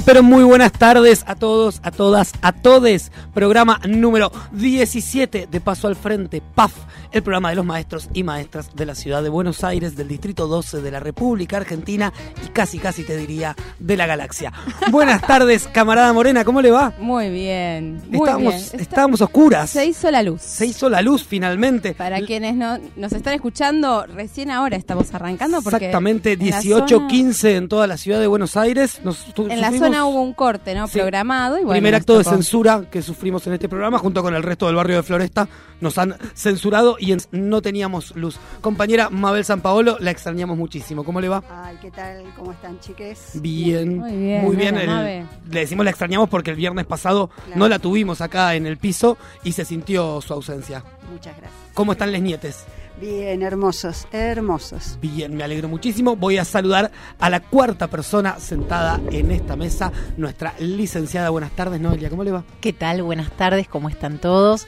Muy, pero muy buenas tardes a todos, a todas, a todes. Programa número 17 de Paso al Frente, PAF, el programa de los maestros y maestras de la ciudad de Buenos Aires, del Distrito 12 de la República Argentina y casi, casi te diría, de la galaxia. Buenas tardes, camarada Morena, ¿cómo le va? Muy bien. Muy estábamos, bien. estábamos oscuras. Se hizo la luz. Se hizo la luz finalmente. Para quienes no nos están escuchando, recién ahora estamos arrancando. Porque Exactamente, en la 18, zona- 15 en toda la ciudad de Buenos Aires. Nos En la sufrimos zona hubo un corte, ¿no? Sí. Programado. Y bueno, primer acto de censura que sufrimos en este programa junto con el resto del barrio de Floresta. Nos han censurado y no teníamos luz. Compañera Mabel San Paolo, la extrañamos muchísimo. ¿Cómo le va? Ay, ¿qué tal? ¿Cómo están, chiques? Bien, Muy bien, muy bien. hola, El- Mabe. le decimos la extrañamos porque el viernes pasado Claro. no la tuvimos acá en el piso y se sintió su ausencia. Muchas gracias. ¿Cómo están les nietes? Bien, hermosos, hermosos. Bien, me alegro muchísimo. Voy a saludar a la cuarta persona sentada en esta mesa, nuestra licenciada. Buenas tardes, Noelia. ¿Cómo le va? ¿Qué tal? Buenas tardes, ¿cómo están todos?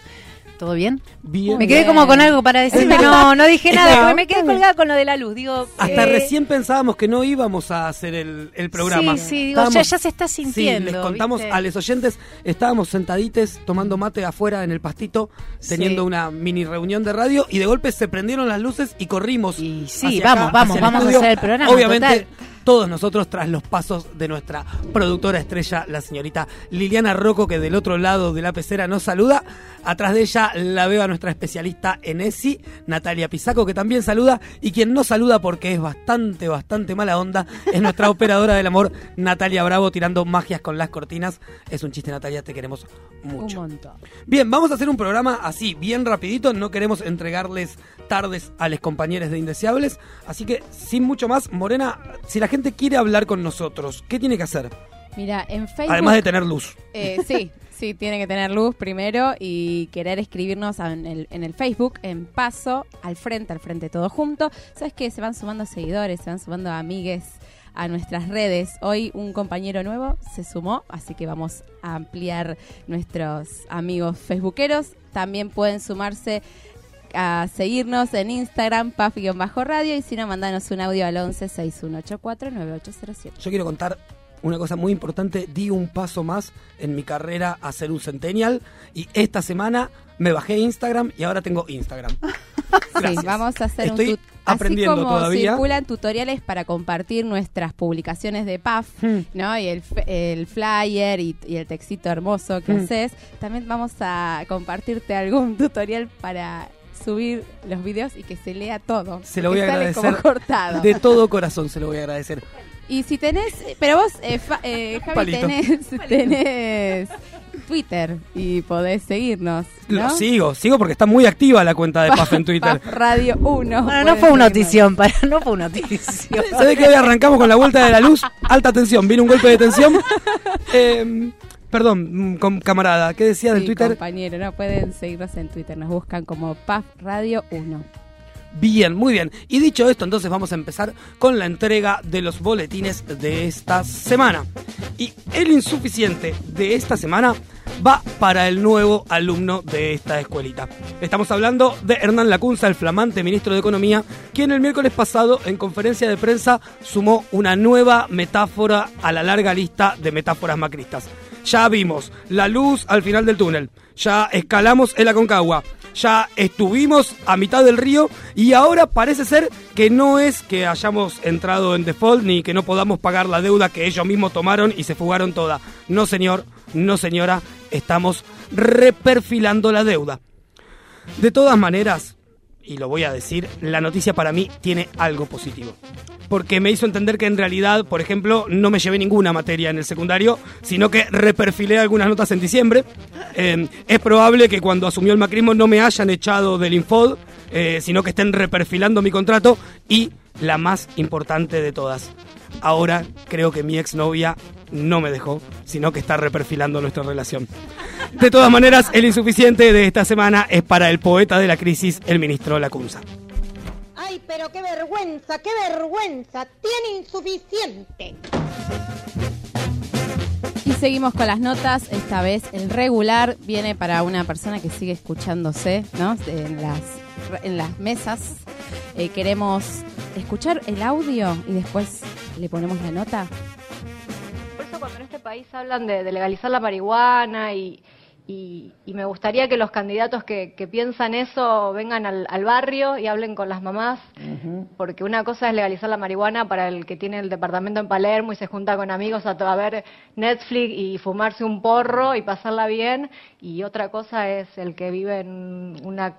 ¿Todo bien? Bien. me quedé bien. como con algo para decirme, no, no dije nada, porque me quedé colgada con lo de la luz. Digo, Hasta eh, recién pensábamos que no íbamos a hacer el, el programa. Sí, sí, digo, ya, Estábamos- ya se está sintiendo. Sí, les contamos ¿viste? a los oyentes, estábamos sentadites tomando mate afuera en el pastito, teniendo Sí. una mini reunión de radio y de golpe se prendieron las luces y corrimos. Y sí, hacia vamos, acá, vamos, vamos a hacer el programa, Obviamente, total. Todos nosotros tras los pasos de nuestra productora estrella, la señorita Liliana Rocco, que del otro lado de la pecera nos saluda. Atrás de ella la veo a nuestra especialista en ESI, Natalia Pisaco, que también saluda. Y quien no saluda porque es bastante, bastante mala onda, es nuestra operadora del amor, Natalia Bravo, tirando magias con las cortinas. Es un chiste, Natalia, te queremos Un mucho. montón. Bien, vamos a hacer un programa así, bien rapidito. No queremos entregarles tardes a los compañeros de Indeseables. Así que, sin mucho más, Morena, si la gente quiere hablar con nosotros, ¿qué tiene que hacer? Mira, en Facebook. Además de tener luz. Eh, sí, sí, tiene que tener luz primero y querer escribirnos en el, en el Facebook, en paso, al frente, al frente todo junto. Sabes que se van sumando seguidores, se van sumando amigues a nuestras redes. Hoy un compañero nuevo se sumó, así que vamos a ampliar nuestros amigos facebookeros. También pueden sumarse a seguirnos en Instagram, paf-radio, y si no, mandanos un audio al 11 6184 9807. Yo quiero contar una cosa muy importante. Di un paso más en mi carrera a ser un centennial. Y esta semana me bajé Instagram y ahora tengo Instagram. Gracias. Sí, vamos a hacer Estoy un aprendiendo Así como todavía. circulan tutoriales para compartir nuestras publicaciones de PAF, Hmm. ¿no? Y el, el flyer y, y el textito hermoso que Hmm. haces. También vamos a compartirte algún tutorial para subir los videos y que se lea todo. Se lo voy a agradecer como cortado. De todo corazón se lo voy a agradecer. Y si tenés, pero vos, eh, Fa- eh, Javi, Palito. tenés, tenés Twitter y podés seguirnos, ¿no? Lo sigo, sigo porque está muy activa la cuenta de Paf en Twitter. Paf Radio 1. Bueno, no fue una notición, para, no fue una notición. Ve que hoy arrancamos con la vuelta de la luz. Alta tensión, viene un golpe de tensión. Eh, perdón, mm, com- camarada, ¿qué decía del Sí, Twitter? compañero, no pueden seguirnos en Twitter, nos buscan como PAF Radio 1. Bien, muy bien. Y dicho esto, entonces vamos a empezar con la entrega de los boletines de esta semana. Y el insuficiente de esta semana va para el nuevo alumno de esta escuelita. Estamos hablando de Hernán Lacunza, el flamante ministro de Economía, quien el miércoles pasado en conferencia de prensa sumó una nueva metáfora a la larga lista de metáforas macristas. Ya vimos la luz al final del túnel, ya escalamos el Aconcagua, ya estuvimos a mitad del río y ahora parece ser que no es que hayamos entrado en default ni que no podamos pagar la deuda que ellos mismos tomaron y se fugaron toda. No señor, no señora, estamos reperfilando la deuda. De todas maneras, y lo voy a decir, la noticia para mí tiene algo positivo. Porque me hizo entender que en realidad, por ejemplo, no me llevé ninguna materia en el secundario, sino que reperfilé algunas notas en diciembre. Eh, es probable que cuando asumió el macrismo no me hayan echado del Infod, eh, sino que estén reperfilando mi contrato. Y la más importante de todas, ahora creo que mi exnovia no me dejó, sino que está reperfilando nuestra relación. De todas maneras, el insuficiente de esta semana es para el poeta de la crisis, el ministro Lacunza. Ay, pero qué vergüenza, qué vergüenza. Tiene insuficiente. Y seguimos con las notas, esta vez el regular viene para una persona que sigue escuchándose, ¿no? En las, en las mesas. Eh, queremos escuchar el audio y después le ponemos la nota. país hablan de, de legalizar la marihuana y, y, y me gustaría que los candidatos que, que piensan eso vengan al, al barrio y hablen con las mamás, porque una cosa es legalizar la marihuana para el que tiene el departamento en Palermo y se junta con amigos a, to- a ver Netflix y fumarse un porro y pasarla bien, y otra cosa es el que vive en una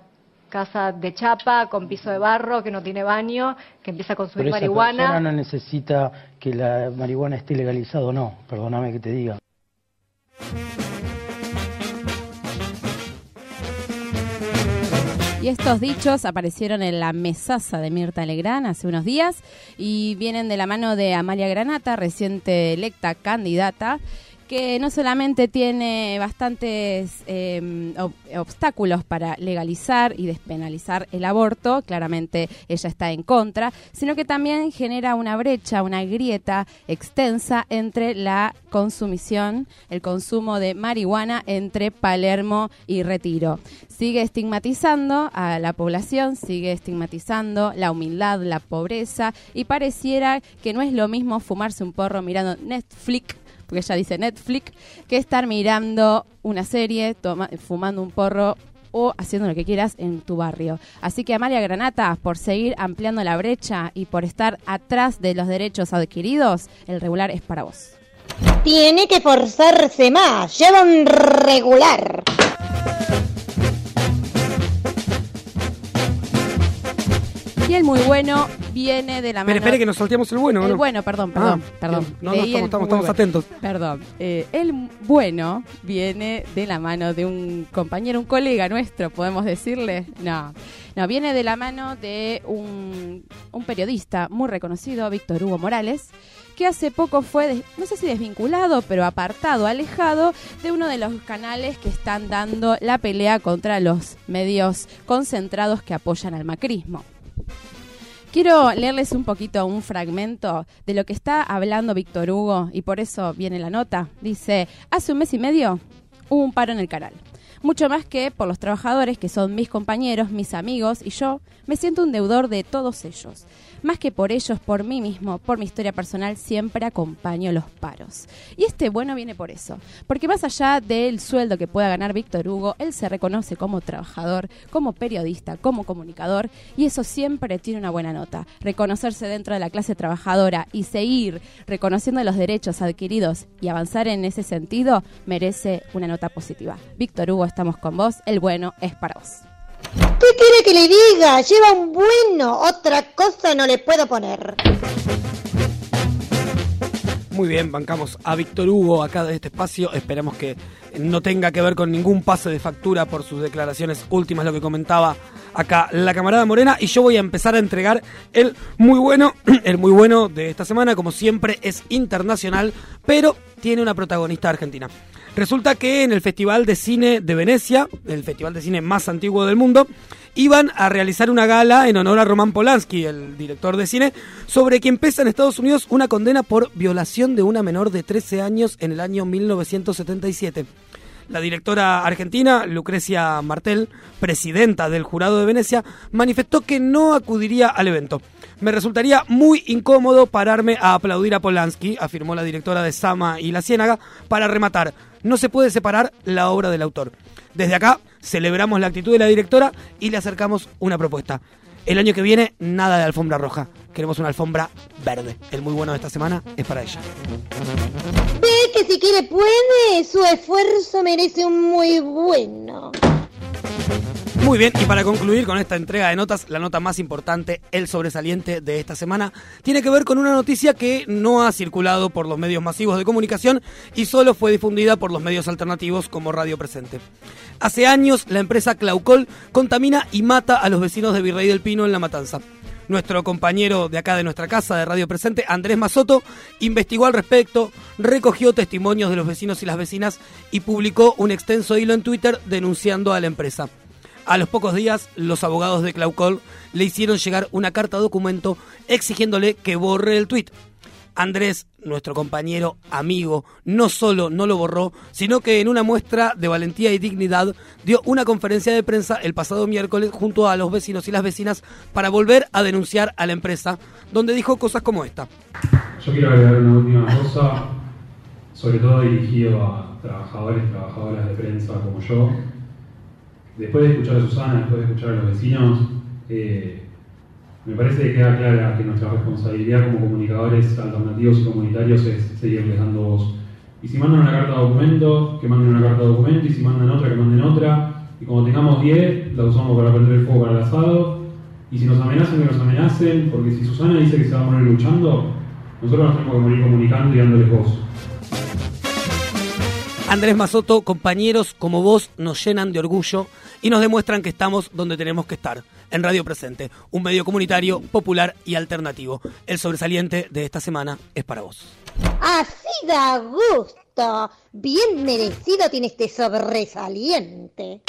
casa de chapa con piso de barro que no tiene baño, que empieza a Pero consumir esa marihuana. persona no necesita que la marihuana esté legalizada o no, perdóname que te diga. Y estos dichos aparecieron en la mesaza de Mirta Legrand hace unos días y vienen de la mano de Amalia Granata, reciente electa candidata, que no solamente tiene bastantes ob- obstáculos para legalizar y despenalizar el aborto, claramente ella está en contra, sino que también genera una brecha, una grieta extensa entre la consumición, el consumo de marihuana entre Palermo y Retiro. Sigue estigmatizando a la población, sigue estigmatizando la humildad, la pobreza y pareciera que no es lo mismo fumarse un porro mirando Netflix porque ella dice Netflix, que estar mirando una serie, fumando un porro o haciendo lo que quieras en tu barrio. Así que Amalia Granata, por seguir ampliando la brecha y por estar atrás de los derechos adquiridos, el regular es para vos. Tiene que forzarse más. Lleva un regular. Y el muy bueno viene de la mano... Espere, espere que nos salteamos el bueno, ¿o El no? bueno, perdón, perdón, Ah, perdón. No, no, estamos, estamos, atentos. Perdón. Eh, el bueno viene de la mano de un compañero, un colega nuestro, podemos decirle. No, no, viene de la mano de un, un periodista muy reconocido, Víctor Hugo Morales, que hace poco fue, no sé si desvinculado, pero apartado, alejado de uno de los canales que están dando la pelea contra los medios concentrados que apoyan al macrismo. Quiero leerles un poquito un fragmento de lo que está hablando Víctor Hugo y por eso viene la nota. Dice, hace un mes y medio hubo un paro en el canal. Mucho más que por los trabajadores que son mis compañeros, mis amigos y yo, me siento un deudor de todos ellos. Más que por ellos, por mí mismo, por mi historia personal, siempre acompaño los paros. Y este bueno viene por eso. Porque más allá del sueldo que pueda ganar Víctor Hugo, él se reconoce como trabajador, como periodista, como comunicador, y eso siempre tiene una buena nota. Reconocerse dentro de la clase trabajadora y seguir reconociendo los derechos adquiridos y avanzar en ese sentido merece una nota positiva. Víctor Hugo, estamos con vos. El bueno es para vos. ¿Qué quiere que le diga? Lleva un bueno. Otra cosa no le puedo poner. Muy bien, bancamos a Víctor Hugo acá de este espacio. Esperemos que no tenga que ver con ningún pase de factura por sus declaraciones últimas, lo que comentaba acá la camarada Morena. Y yo voy a empezar a entregar el muy bueno, el muy bueno de esta semana. Como siempre, es internacional, pero tiene una protagonista argentina. Resulta que en el Festival de Cine de Venecia, el festival de cine más antiguo del mundo, iban a realizar una gala en honor a Roman Polanski, el director de cine, sobre quien pesa en Estados Unidos una condena por violación de una menor de 13 años en el año 1977. La directora argentina, Lucrecia Martel, presidenta del jurado de Venecia, manifestó que no acudiría al evento. Me resultaría muy incómodo pararme a aplaudir a Polanski, afirmó la directora de Sama y La Ciénaga, para rematar. No se puede separar la obra del autor. Desde acá celebramos la actitud de la directora y le acercamos una propuesta. El año que viene, nada de alfombra roja. Queremos una alfombra verde. El muy bueno de esta semana es para ella. Ve que si quiere puede. Su esfuerzo merece un muy bueno. Muy bien, y para concluir con esta entrega de notas, la nota más importante, el sobresaliente de esta semana, tiene que ver con una noticia que no ha circulado por los medios masivos de comunicación y solo fue difundida por los medios alternativos como Radio Presente. Hace años, la empresa Claucol contamina y mata a los vecinos de Virrey del Pino en La Matanza. Nuestro compañero de acá de nuestra casa de Radio Presente, Andrés Mazoto, investigó al respecto, recogió testimonios de los vecinos y las vecinas y publicó un extenso hilo en Twitter denunciando a la empresa. A los pocos días, los abogados de Claucol le hicieron llegar una carta documento exigiéndole que borre el tuit. Andrés, nuestro compañero, amigo, no solo no lo borró, sino que en una muestra de valentía y dignidad dio una conferencia de prensa el pasado miércoles junto a los vecinos y las vecinas para volver a denunciar a la empresa, donde dijo cosas como esta. Yo quiero agregar una última cosa. sobre todo dirigido a trabajadores, trabajadoras de prensa como yo. Después de escuchar a Susana, después de escuchar a los vecinos, eh, me parece que queda clara que nuestra responsabilidad como comunicadores alternativos y comunitarios es seguirles dando voz. Y si mandan una carta de documento, que manden una carta de documento, y si mandan otra, que manden otra. Y como tengamos 10, la usamos para prender el fuego para el asado. Y si nos amenazan, que nos amenacen, porque si Susana dice que se va a morir luchando, nosotros nos tenemos que morir comunicando y dándoles voz. Andrés Mazoto, compañeros como vos nos llenan de orgullo y nos demuestran que estamos donde tenemos que estar, en Radio Presente, un medio comunitario, popular y alternativo. El sobresaliente de esta semana es para vos. Así da gusto. Bien merecido tiene este sobresaliente.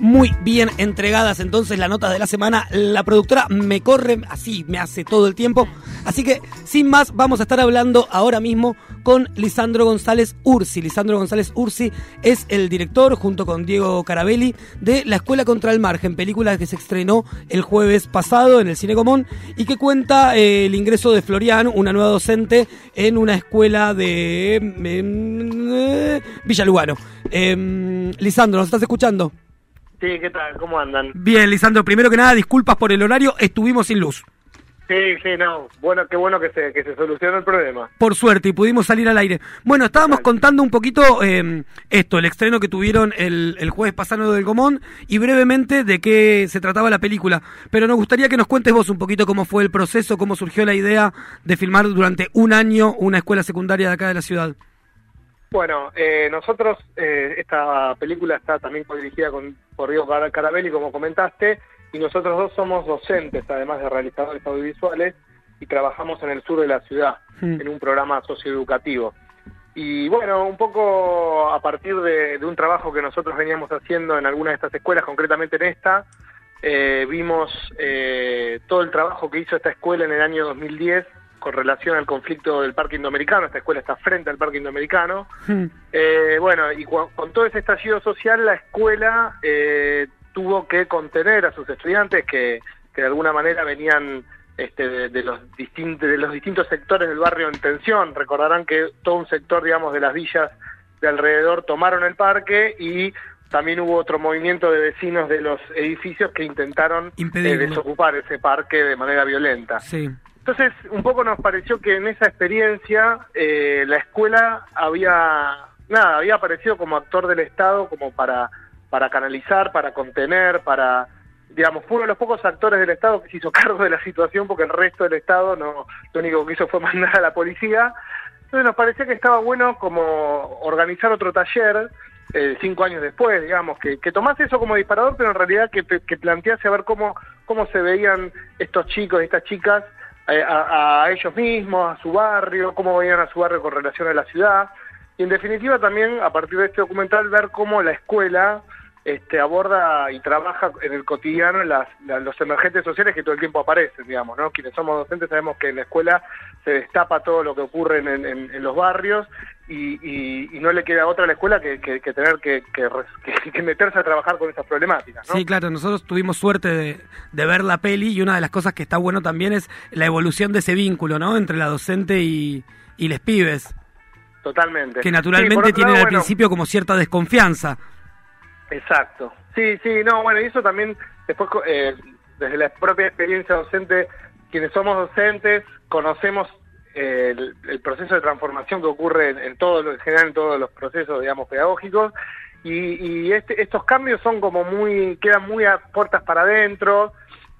Muy bien entregadas entonces las notas de la semana. La productora me corre así, me hace todo el tiempo. Así que, sin más, vamos a estar hablando ahora mismo con Lisandro González Ursi. Lisandro González Ursi es el director, junto con Diego Carabelli, de La Escuela contra el Margen, película que se estrenó el jueves pasado en el Cine Común y que cuenta eh, el ingreso de Florian, una nueva docente, en una escuela de eh, Villalugano. Eh, Lisandro, ¿nos estás escuchando? Sí, ¿qué tal? ¿Cómo andan? Bien, Lisandro, primero que nada, disculpas por el horario, estuvimos sin luz. Sí, sí, no. Bueno, qué bueno que se, que se solucionó el problema. Por suerte, y pudimos salir al aire. Bueno, estábamos contando un poquito eh, esto, el estreno que tuvieron el, el jueves pasado del Gomón, y brevemente de qué se trataba la película. Pero nos gustaría que nos cuentes vos un poquito cómo fue el proceso, cómo surgió la idea de filmar durante un año una escuela secundaria de acá de la ciudad. Bueno, eh, nosotros, eh, esta película está también dirigida con, por Diego Car- Carabelli, como comentaste, y nosotros dos somos docentes, además de realizadores audiovisuales, y trabajamos en el sur de la ciudad, Mm. en un programa socioeducativo. Y bueno, un poco a partir de, de un trabajo que nosotros veníamos haciendo en alguna de estas escuelas, concretamente en esta, eh, vimos eh, todo el trabajo que hizo esta escuela en el año 2010 con relación al conflicto del Parque Indoamericano. Esta escuela está frente al Parque Indoamericano. Eh, bueno, y cu- con todo ese estallido social, la escuela eh, tuvo que contener a sus estudiantes que, que de alguna manera venían este, de, de los distintos, de los distintos sectores del barrio en tensión. Recordarán que todo un sector, digamos, de las villas de alrededor tomaron el parque y también hubo otro movimiento de vecinos de los edificios que intentaron eh, desocupar ese parque de manera violenta. Sí. Entonces, un poco nos pareció que en esa experiencia eh, la escuela había, nada, había aparecido como actor del Estado, como para, para canalizar, para contener, para, digamos, fue uno de los pocos actores del Estado que se hizo cargo de la situación, porque el resto del Estado no, lo único que hizo fue mandar a la policía. Entonces nos parecía que estaba bueno como organizar otro taller, eh, cinco años después, digamos, que, que tomase eso como disparador, pero en realidad que, que plantease a ver cómo, cómo se veían estos chicos y estas chicas a, a ellos mismos, a su barrio, cómo veían a su barrio con relación a la ciudad. Y en definitiva también, a partir de este documental, ver cómo la escuela este, aborda y trabaja en el cotidiano las, la- los emergentes sociales que todo el tiempo aparecen, digamos, ¿no? Quienes somos docentes sabemos que en la escuela se destapa todo lo que ocurre en, en- en los barrios y, y- y no le queda otra a la escuela que, que- que tener que, que meterse a trabajar con esas problemáticas, ¿no? Sí, claro, nosotros tuvimos suerte de, de ver la peli y una de las cosas que está bueno también es la evolución de ese vínculo, ¿no? Entre la docente y, y les pibes, Totalmente. que Sí, naturalmente otro tienen lado, al bueno, principio como cierta desconfianza. Exacto. Sí, sí, no, bueno, y eso también, después, eh, desde la propia experiencia docente, quienes somos docentes, conocemos eh, el, proceso de transformación que ocurre en, en todo lo, en general en todos los procesos, digamos, pedagógicos, y, este, estos cambios son como muy, quedan muy a puertas para adentro,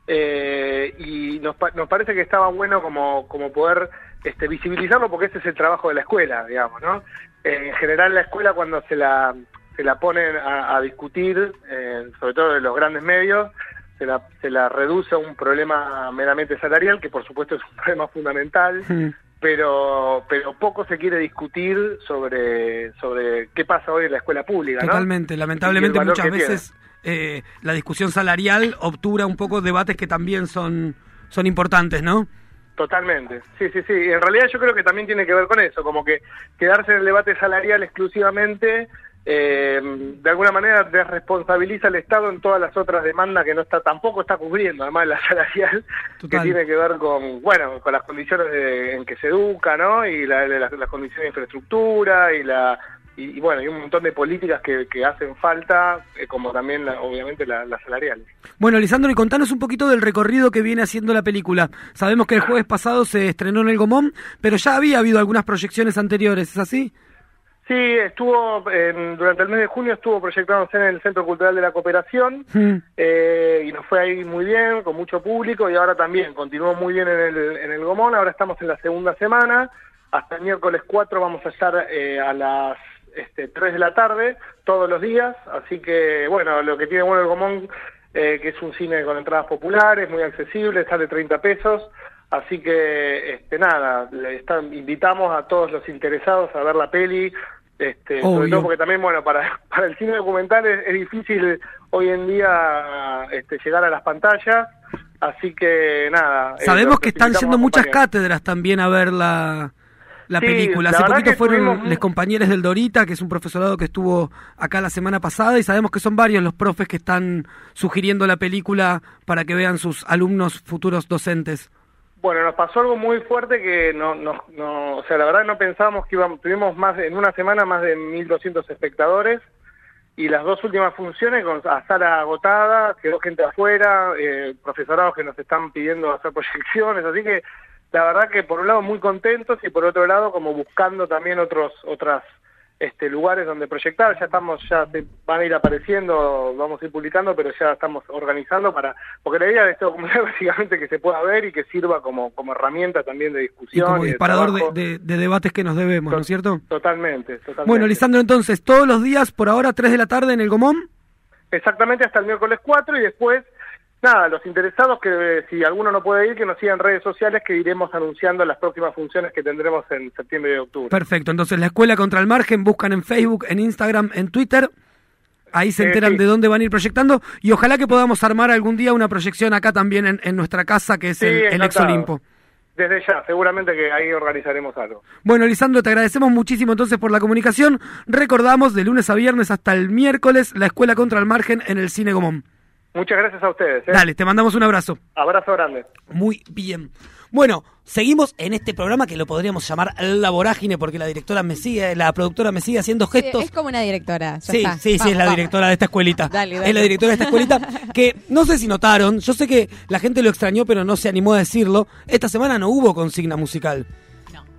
eh, y nos, nos parece que estaba bueno como, como poder este, visibilizarlo porque ese es el trabajo de la escuela, digamos, ¿no? En general la escuela cuando se la, se la ponen a, a discutir, eh, sobre todo de los grandes medios, se la, se la reduce a un problema meramente salarial, que por supuesto es un problema fundamental, pero pero poco se quiere discutir sobre sobre qué pasa hoy en la escuela pública. Totalmente, lamentablemente muchas veces eh, la discusión salarial obtura un poco debates que también son, son importantes, ¿no? Totalmente, sí, sí, sí. En realidad yo creo que también tiene que ver con eso, como que quedarse en el debate salarial exclusivamente eh, de alguna manera desresponsabiliza al Estado en todas las otras demandas que no está tampoco está cubriendo, además la salarial, Total. que tiene que ver con, bueno, con las condiciones de- en que se educa, ¿no? Y la- la- las, condiciones de infraestructura y la y, y bueno, y un montón de políticas que, que hacen falta, eh, como también, la- obviamente, la- las salariales. Bueno, Lisandro, y contanos un poquito del recorrido que viene haciendo la película. Sabemos que el jueves pasado se estrenó en el Gomón, pero ya había habido algunas proyecciones anteriores, ¿es así? Sí, estuvo, en- durante el mes de junio estuvo proyectándose en el Centro Cultural de la Cooperación, Mm. eh, y nos fue ahí muy bien, con mucho público, y ahora también continuó muy bien en el, en el Gomón, ahora estamos en la segunda semana, hasta el miércoles 4 vamos a estar eh, a las este, 3 de la tarde, todos los días, así que bueno, lo que tiene bueno el Gomón, eh, que es un cine con entradas populares, muy accesible, sale 30 pesos, así que este, nada, le está- invitamos a todos los interesados a ver la peli, este, sobre todo porque también, bueno, para, para el cine documental es, es difícil hoy en día este, llegar a las pantallas, así que nada. eh, Sabemos que están yendo muchas cátedras también a ver la, la Sí, película. la Hace poquito fueron los compañeros del Dorita, que es un profesorado que estuvo acá la semana pasada, y sabemos que son varios los profes que están sugiriendo la película para que vean sus alumnos futuros docentes. Bueno, nos pasó algo muy fuerte que no, no, no, o sea, la verdad no pensábamos que íbamos, tuvimos más, en una semana más de 1.200 espectadores y las dos últimas funciones con a sala agotada, quedó gente afuera, eh, profesorados que nos están pidiendo hacer proyecciones, así que la verdad que por un lado muy contentos y por otro lado como buscando también otros, otras este, lugares donde proyectar, ya estamos, ya se van a ir apareciendo, vamos a ir publicando, pero ya estamos organizando para, porque la idea de este documental es básicamente que se pueda ver y que sirva como, como herramienta también de Y discusión. como y disparador de, trabajo. de- de debates que nos debemos, ¿no es cierto? Totalmente, totalmente. Bueno, Lisandro, entonces, todos los días, por ahora, 3 de la tarde en el Gomón. Exactamente hasta el miércoles 4 y después, nada, los interesados que si alguno no puede ir, que nos sigan en redes sociales que iremos anunciando las próximas funciones que tendremos en septiembre y octubre. Perfecto, entonces la Escuela Contra el Margen, buscan en Facebook, en Instagram, en Twitter. Ahí se Eh, enteran sí. de dónde van a ir proyectando y ojalá que podamos armar algún día una proyección acá también en, en nuestra casa, que es Sí, el, el Ex encantado. Olimpo. Desde ya, seguramente que ahí organizaremos algo. Bueno, Lisandro, te agradecemos muchísimo entonces por la comunicación. Recordamos de lunes a viernes hasta el miércoles la Escuela Contra el Margen en el Cine Gomón. Muchas gracias a ustedes. ¿eh? Dale, te mandamos un abrazo. Abrazo grande. Muy bien. Bueno, seguimos en este programa que lo podríamos llamar La Vorágine porque la directora me sigue, la productora me sigue haciendo Sí, gestos. es como una directora. ya Sí, está. sí, sí, Vamos, es la vamos. directora de esta escuelita. Dale, dale. Es la directora de esta escuelita que no sé si notaron, yo sé que la gente lo extrañó pero no se animó a decirlo. Esta semana no hubo consigna musical.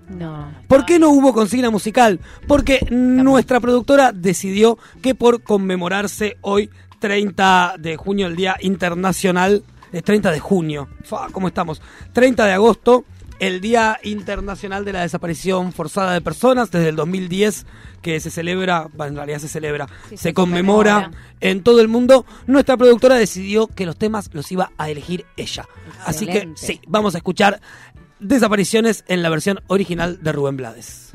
No. ¿Por qué no hubo consigna musical? Porque nuestra productora decidió que por conmemorarse hoy 30 de junio, el Día Internacional, eh, 30 de junio, Fa, ¿cómo estamos? 30 de agosto, el Día Internacional de la Desaparición Forzada de Personas, desde el 2010 que se celebra, bueno, en realidad se celebra, Sí, se, se conmemora, conmemora. en todo el mundo, nuestra productora decidió que los temas los iba a elegir ella. Así que sí, vamos a escuchar Desapariciones en la versión original de Rubén Blades.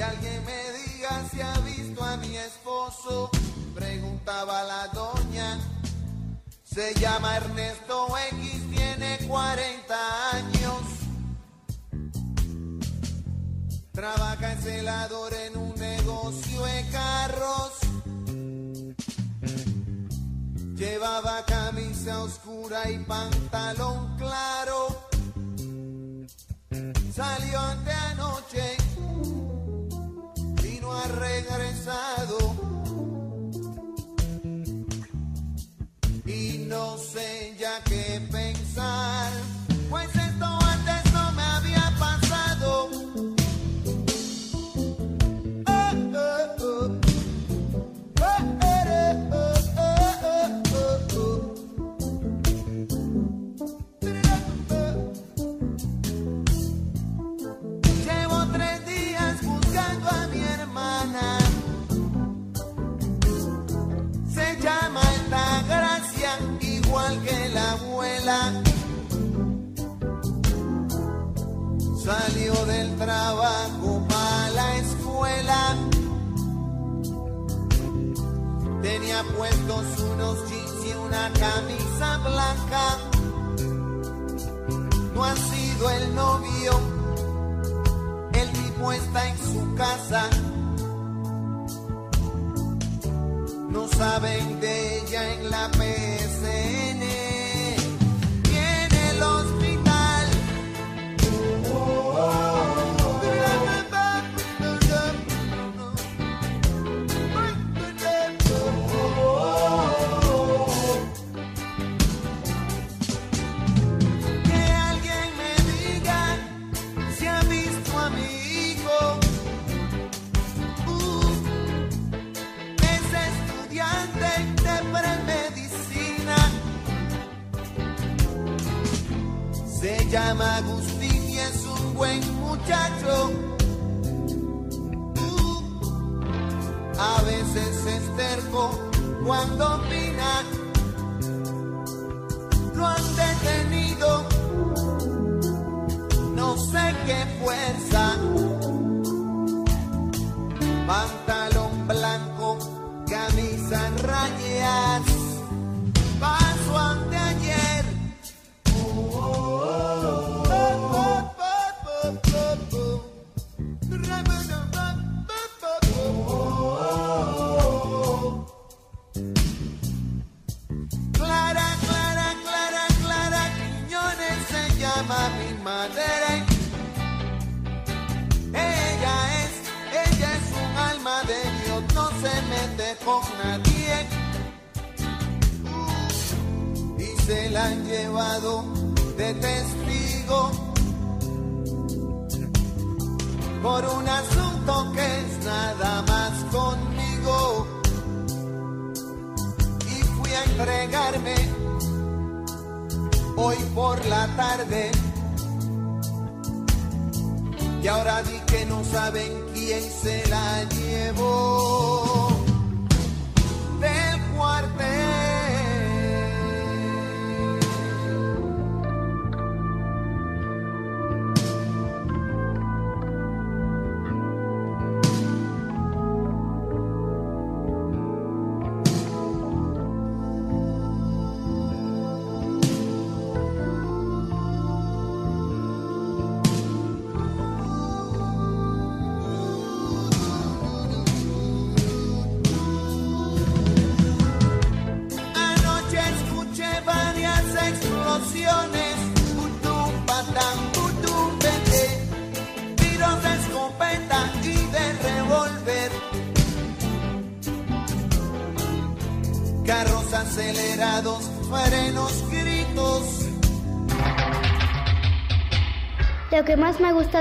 Que alguien me diga si ha visto a mi esposo, preguntaba la doña. Se llama Ernesto X, tiene 40 años. Trabaja en celador en un negocio de carros. Llevaba camisa oscura y pantalón claro. Salió ante anoche regresado. Y no sé Salió del trabajo a la escuela. Tenía puestos unos jeans y una camisa blanca. No ha sido el novio, el tipo está en su casa. No saben de ella en la PSN. Llama Agustín y es un buen muchacho. Uh, a veces es terco cuando opina. Con nadie. Y se la han llevado de testigo por un asunto que es nada más conmigo y fui a entregarme hoy por la tarde. Y ahora di que no saben quién se la llevó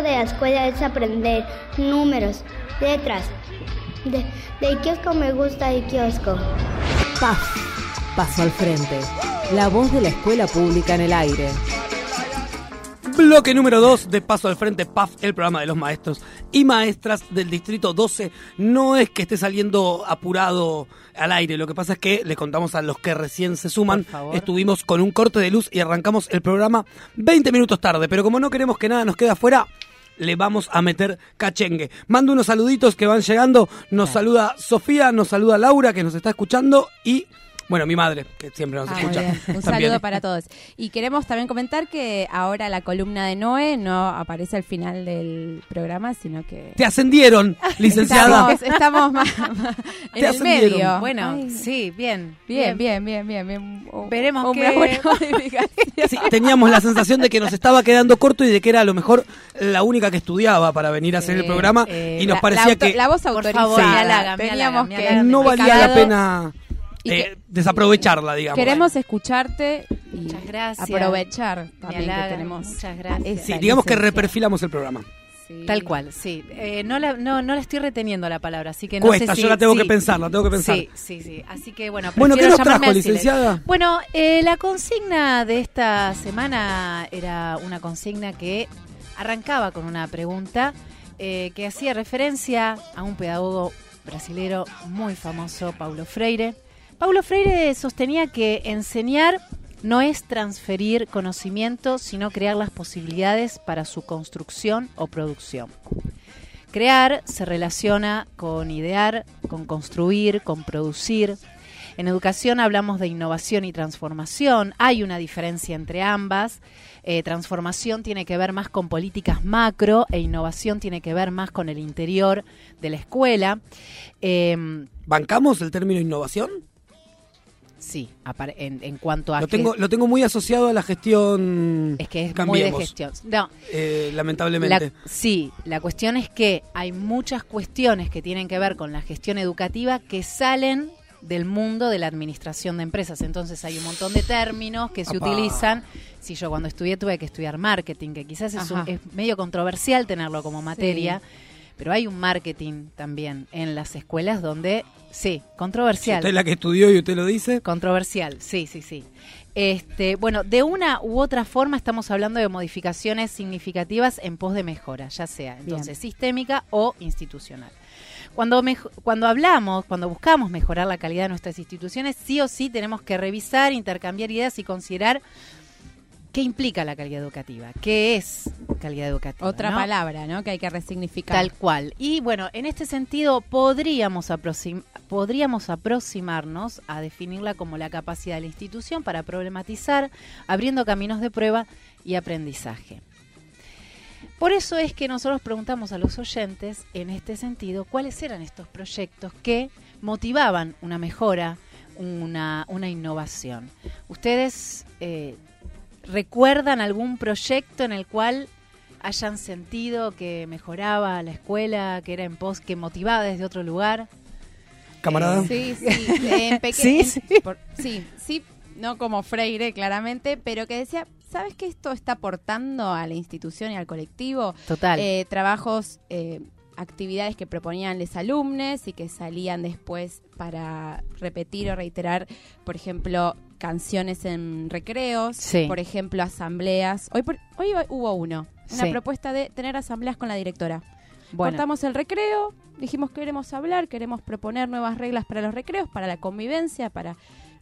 de la escuela es aprender números, letras. De, de kiosco me gusta el kiosco. PAF, Paso al Frente, la voz de la escuela pública en el aire. Bloque número 2 de Paso al Frente, PAF, el programa de los maestros y maestras del Distrito 12. No es que esté saliendo apurado al aire, lo que pasa es que le contamos a los que recién se suman. Estuvimos con un corte de luz y arrancamos el programa 20 minutos tarde, pero como no queremos que nada nos quede afuera, le vamos a meter cachengue. Mando unos saluditos que van llegando. Nos saluda Sofía, nos saluda Laura, que nos está escuchando, y bueno, mi madre, que siempre nos Ah, escucha. bien. Un saludo para todos. Y queremos también comentar que ahora la columna de Noé no aparece al final del programa, sino que... Te ascendieron, licenciada. Estamos, estamos más, en el medio. Bueno, Ay. sí, bien. Bien, bien, bien, bien. bien. Un- Veremos qué-. Sí, teníamos la sensación de que nos estaba quedando corto y de que era a lo mejor la única que estudiaba para venir a hacer el Sí, programa eh, y nos la- parecía la, auto- que la voz Por autorizada. favor, me halaga, me Teníamos halaga, me que... halaga. no valía la pena eh, que- desaprovecharla, digamos. Queremos escucharte y Muchas gracias. aprovechar también que tenemos Muchas gracias. esa Sí, digamos que reperfilamos el programa. Sí. Tal cual, sí. Eh, no, la, no, no la estoy reteniendo la palabra, así que no Cuesta, sé si- yo la tengo sí. que pensar, la tengo que pensar. Sí, sí, sí. Así que bueno, Bueno, ¿qué prefiero nos llamarme trajo, licenciada? Bueno, eh, la consigna de esta semana era una consigna que arrancaba con una pregunta eh, que hacía referencia a un pedagogo brasilero muy famoso, Paulo Freire. Paulo Freire sostenía que enseñar no es transferir conocimiento, sino crear las posibilidades para su construcción o producción. Crear se relaciona con idear, con construir, con producir. En educación hablamos de innovación y transformación. Hay una diferencia entre ambas. Eh, transformación tiene que ver más con políticas macro e innovación tiene que ver más con el interior de la escuela. Em, ¿Bancamos el término innovación? Sí, apare- en, en cuanto a Lo tengo, lo tengo muy asociado a la gestión. es que es muy de gestión. No, eh, lamentablemente. La- sí, la cuestión es que hay muchas cuestiones que tienen que ver con la gestión educativa que salen del mundo de la administración de empresas. Entonces hay un montón de términos que se Apá. utilizan. Si yo cuando estudié tuve que estudiar marketing, que quizás es, un- es medio controversial tenerlo como materia, pero hay un marketing también en las escuelas donde, sí, Si controversial. usted es la que estudió y usted lo dice. Controversial, sí, sí, sí. Este, bueno, de una u otra forma estamos hablando de modificaciones significativas en pos de mejora, ya sea entonces sistémica o institucional. Cuando, mejo- cuando hablamos, cuando buscamos mejorar la calidad de nuestras instituciones, sí o sí tenemos que revisar, intercambiar ideas y considerar qué implica la calidad educativa, qué es calidad educativa. Otra ¿no? palabra, ¿no? Que hay que resignificar. Tal cual. Y bueno, en este sentido podríamos, aproxim- podríamos aproximarnos a definirla como la capacidad de la institución para problematizar, abriendo caminos de prueba y aprendizaje. Por eso es que nosotros preguntamos a los oyentes, en este sentido, cuáles eran estos proyectos que motivaban una mejora, una, una innovación. ¿Ustedes eh, recuerdan algún proyecto en el cual hayan sentido que mejoraba la escuela, que era en pos, que motivaba desde otro lugar? Camarada. Sí, sí. En Sí, en- sí. por- sí, sí, no como Freire, claramente, pero que decía, ¿sabes que esto está aportando a la institución y al colectivo? Total. Eh, trabajos, eh, actividades que proponían los alumnos y que salían después para repetir o reiterar, por ejemplo, canciones en recreos, Sí. por ejemplo, asambleas. Hoy, por- hoy hubo uno, una Sí. propuesta de tener asambleas con la directora. Bueno. Cortamos el recreo, dijimos queremos hablar, queremos proponer nuevas reglas para los recreos, para la convivencia, para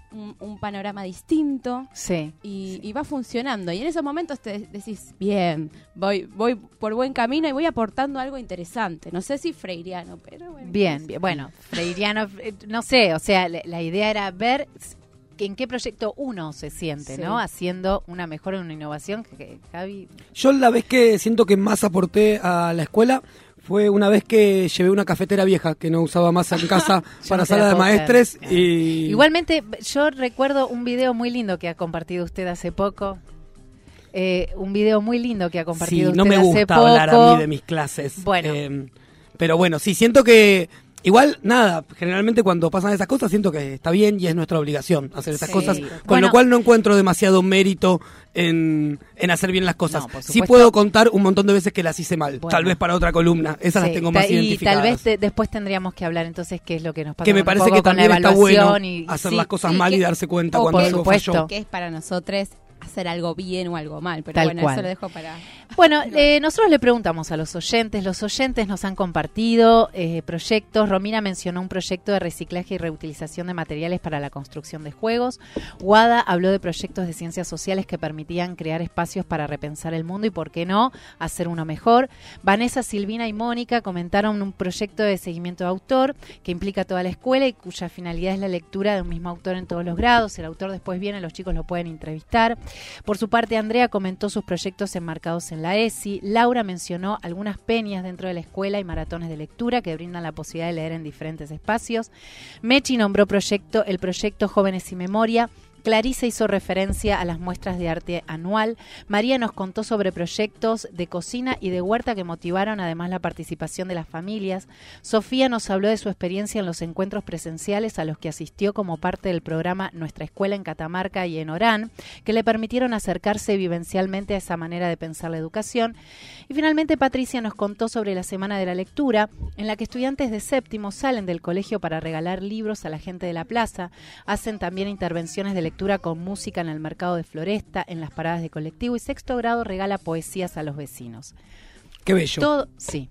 un, un panorama distinto. Sí. Y, y va funcionando. Y en esos momentos te decís, bien, voy, voy por buen camino y voy aportando algo interesante. No sé si freiriano, pero bueno. Bien, bien. bueno, Freiriano, eh, no sé, o sea, la, la idea era ver en qué proyecto uno se siente, Sí. ¿no? Haciendo una mejora, una innovación que, que Javi... Yo la vez que siento que más aporté a la escuela fue una vez que llevé una cafetera vieja que no usaba más en casa para no sala de maestres y Igualmente, yo recuerdo un video muy lindo que ha compartido usted hace poco. Eh, un video muy lindo que ha sí, compartido no usted me hace gusta poco. hablar a mí de mis clases. Bueno. Eh, pero bueno, sí, siento que igual, nada, generalmente cuando pasan esas cosas siento que está bien y es nuestra obligación hacer esas Sí. cosas, con Bueno. lo cual no encuentro demasiado mérito en, en hacer bien las cosas. No, sí puedo contar un montón de veces que las hice mal, Bueno. tal vez para otra columna, esas las tengo más y identificadas. tal vez te- después tendríamos que hablar entonces qué es lo que nos pasa que me parece que también está bueno evaluación y- hacer sí. las cosas mal y darse cuenta o cuando por algo supuesto. falló. Que es para nosotros hacer algo bien o algo mal. Pero Tal bueno, cual. eso lo dejo para... Bueno, eh, nosotros le preguntamos a los oyentes, los oyentes nos han compartido eh, proyectos, Romina mencionó un proyecto de reciclaje y reutilización de materiales para la construcción de juegos, Wada habló de proyectos de ciencias sociales que permitían crear espacios para repensar el mundo y, por qué no, hacer uno mejor, Vanessa, Silvina y Mónica comentaron un proyecto de seguimiento de autor que implica toda la escuela y cuya finalidad es la lectura de un mismo autor en todos los grados, el autor después viene, los chicos lo pueden entrevistar, por su parte, Andrea comentó sus proyectos enmarcados en la ESI. Laura mencionó algunas peñas dentro de la escuela y maratones de lectura que brindan la posibilidad de leer en diferentes espacios. Mechi nombró proyecto, el proyecto Jóvenes y Memoria. Clarisa hizo referencia a las muestras de arte anual. María nos contó sobre proyectos de cocina y de huerta que motivaron además la participación de las familias. Sofía nos habló de su experiencia en los encuentros presenciales a los que asistió como parte del programa Nuestra Escuela en Catamarca y en Orán, que le permitieron acercarse vivencialmente a esa manera de pensar la educación. Y finalmente Patricia nos contó sobre la Semana de la Lectura, en la que estudiantes de séptimo salen del colegio para regalar libros a la gente de la plaza, hacen también intervenciones de lectura con música en el mercado de Floresta, en las paradas de colectivo y sexto grado regala poesías a los vecinos. Qué bello. Todo, sí,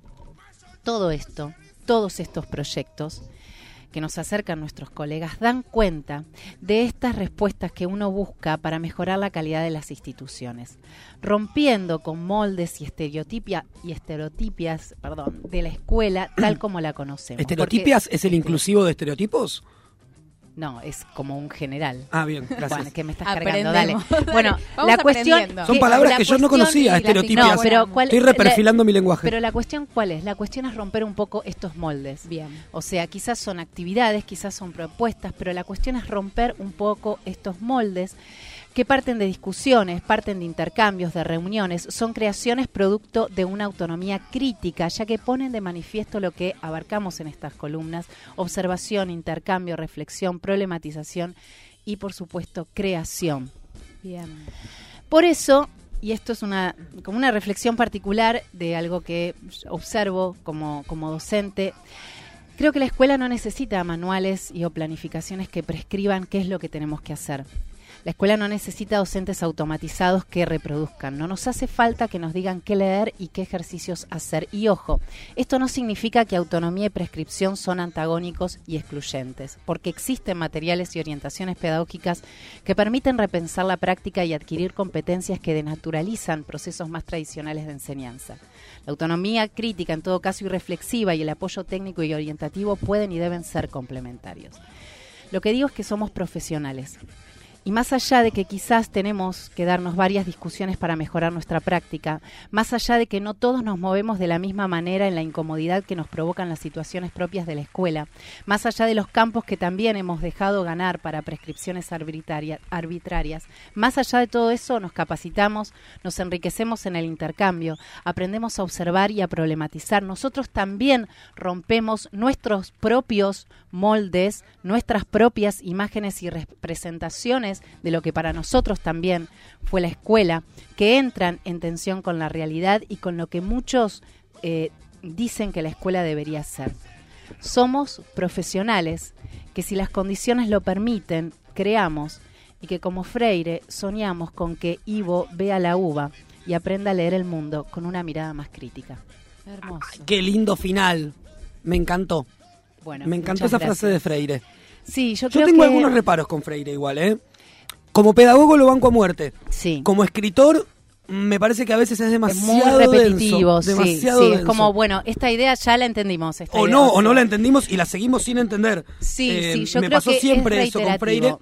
todo esto, todos estos proyectos que nos acercan nuestros colegas dan cuenta de estas respuestas que uno busca para mejorar la calidad de las instituciones, rompiendo con moldes y estereotipia y estereotipias, perdón, de la escuela tal como la conocemos. ¿Estereotipias Porque- es el inclusivo de estereotipos? No, es como un general. Ah, bien, gracias. Bueno, que me estás cargando, dale. Bueno, Vamos la cuestión. Son palabras la que yo no conocía, estereotipias. No, pero ¿cuál- Estoy reperfilando mi lenguaje. Pero la cuestión cuál es? La cuestión es romper un poco estos moldes. Bien. O sea, quizás son actividades, quizás son propuestas, pero la cuestión es romper un poco estos moldes que parten de discusiones, parten de intercambios, de reuniones, son creaciones producto de una autonomía crítica, ya que ponen de manifiesto lo que abarcamos en estas columnas, observación, intercambio, reflexión, problematización y, por supuesto, creación. Bien. Por eso, y esto es una, como una reflexión particular de algo que observo como, como docente, creo que la escuela no necesita manuales y o planificaciones que prescriban qué es lo que tenemos que hacer. La escuela no necesita docentes automatizados que reproduzcan. No nos hace falta que nos digan qué leer y qué ejercicios hacer. Y ojo, esto no significa que autonomía y prescripción son antagónicos y excluyentes, porque existen materiales y orientaciones pedagógicas que permiten repensar la práctica y adquirir competencias que denaturalizan procesos más tradicionales de enseñanza. La autonomía crítica, en todo caso, y reflexiva y el apoyo técnico y orientativo pueden y deben ser complementarios. Lo que digo es que somos profesionales. Y más allá de que quizás tenemos que darnos varias discusiones para mejorar nuestra práctica, más allá de que no todos nos movemos de la misma manera en la incomodidad que nos provocan las situaciones propias de la escuela, más allá de los campos que también hemos dejado ganar para prescripciones arbitraria- arbitrarias, más allá de todo eso nos capacitamos, nos enriquecemos en el intercambio, aprendemos a observar y a problematizar. Nosotros también rompemos nuestros propios moldes, nuestras propias imágenes y representaciones de lo que para nosotros también fue la escuela, que entran en tensión con la realidad y con lo que muchos eh, dicen que la escuela debería ser. Somos profesionales que si las condiciones lo permiten, creamos y que como Freire soñamos con que Ivo vea la uva y aprenda a leer el mundo con una mirada más crítica. Hermoso. Qué lindo final. Me encantó. Bueno, Me encantó esa frase de. Freire. Sí, yo, tengo que- algunos reparos con Freire igual, ¿eh? Como pedagogo lo banco a muerte. Sí. Como escritor me parece que a veces es Es demasiado muy repetitivo, denso, sí, demasiado sí, es denso. como, bueno, esta idea ya la entendimos. esta o idea, no, sea, o no la entendimos y la seguimos sin entender. Sí, Eh, sí, yo me creo pasó que es siempre eso con. Freire.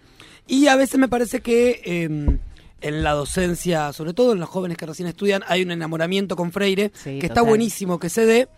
Y a veces me parece que eh, en la docencia, sobre todo en los jóvenes que recién estudian, hay un enamoramiento con Freire, Sí, que está buenísimo que se dé.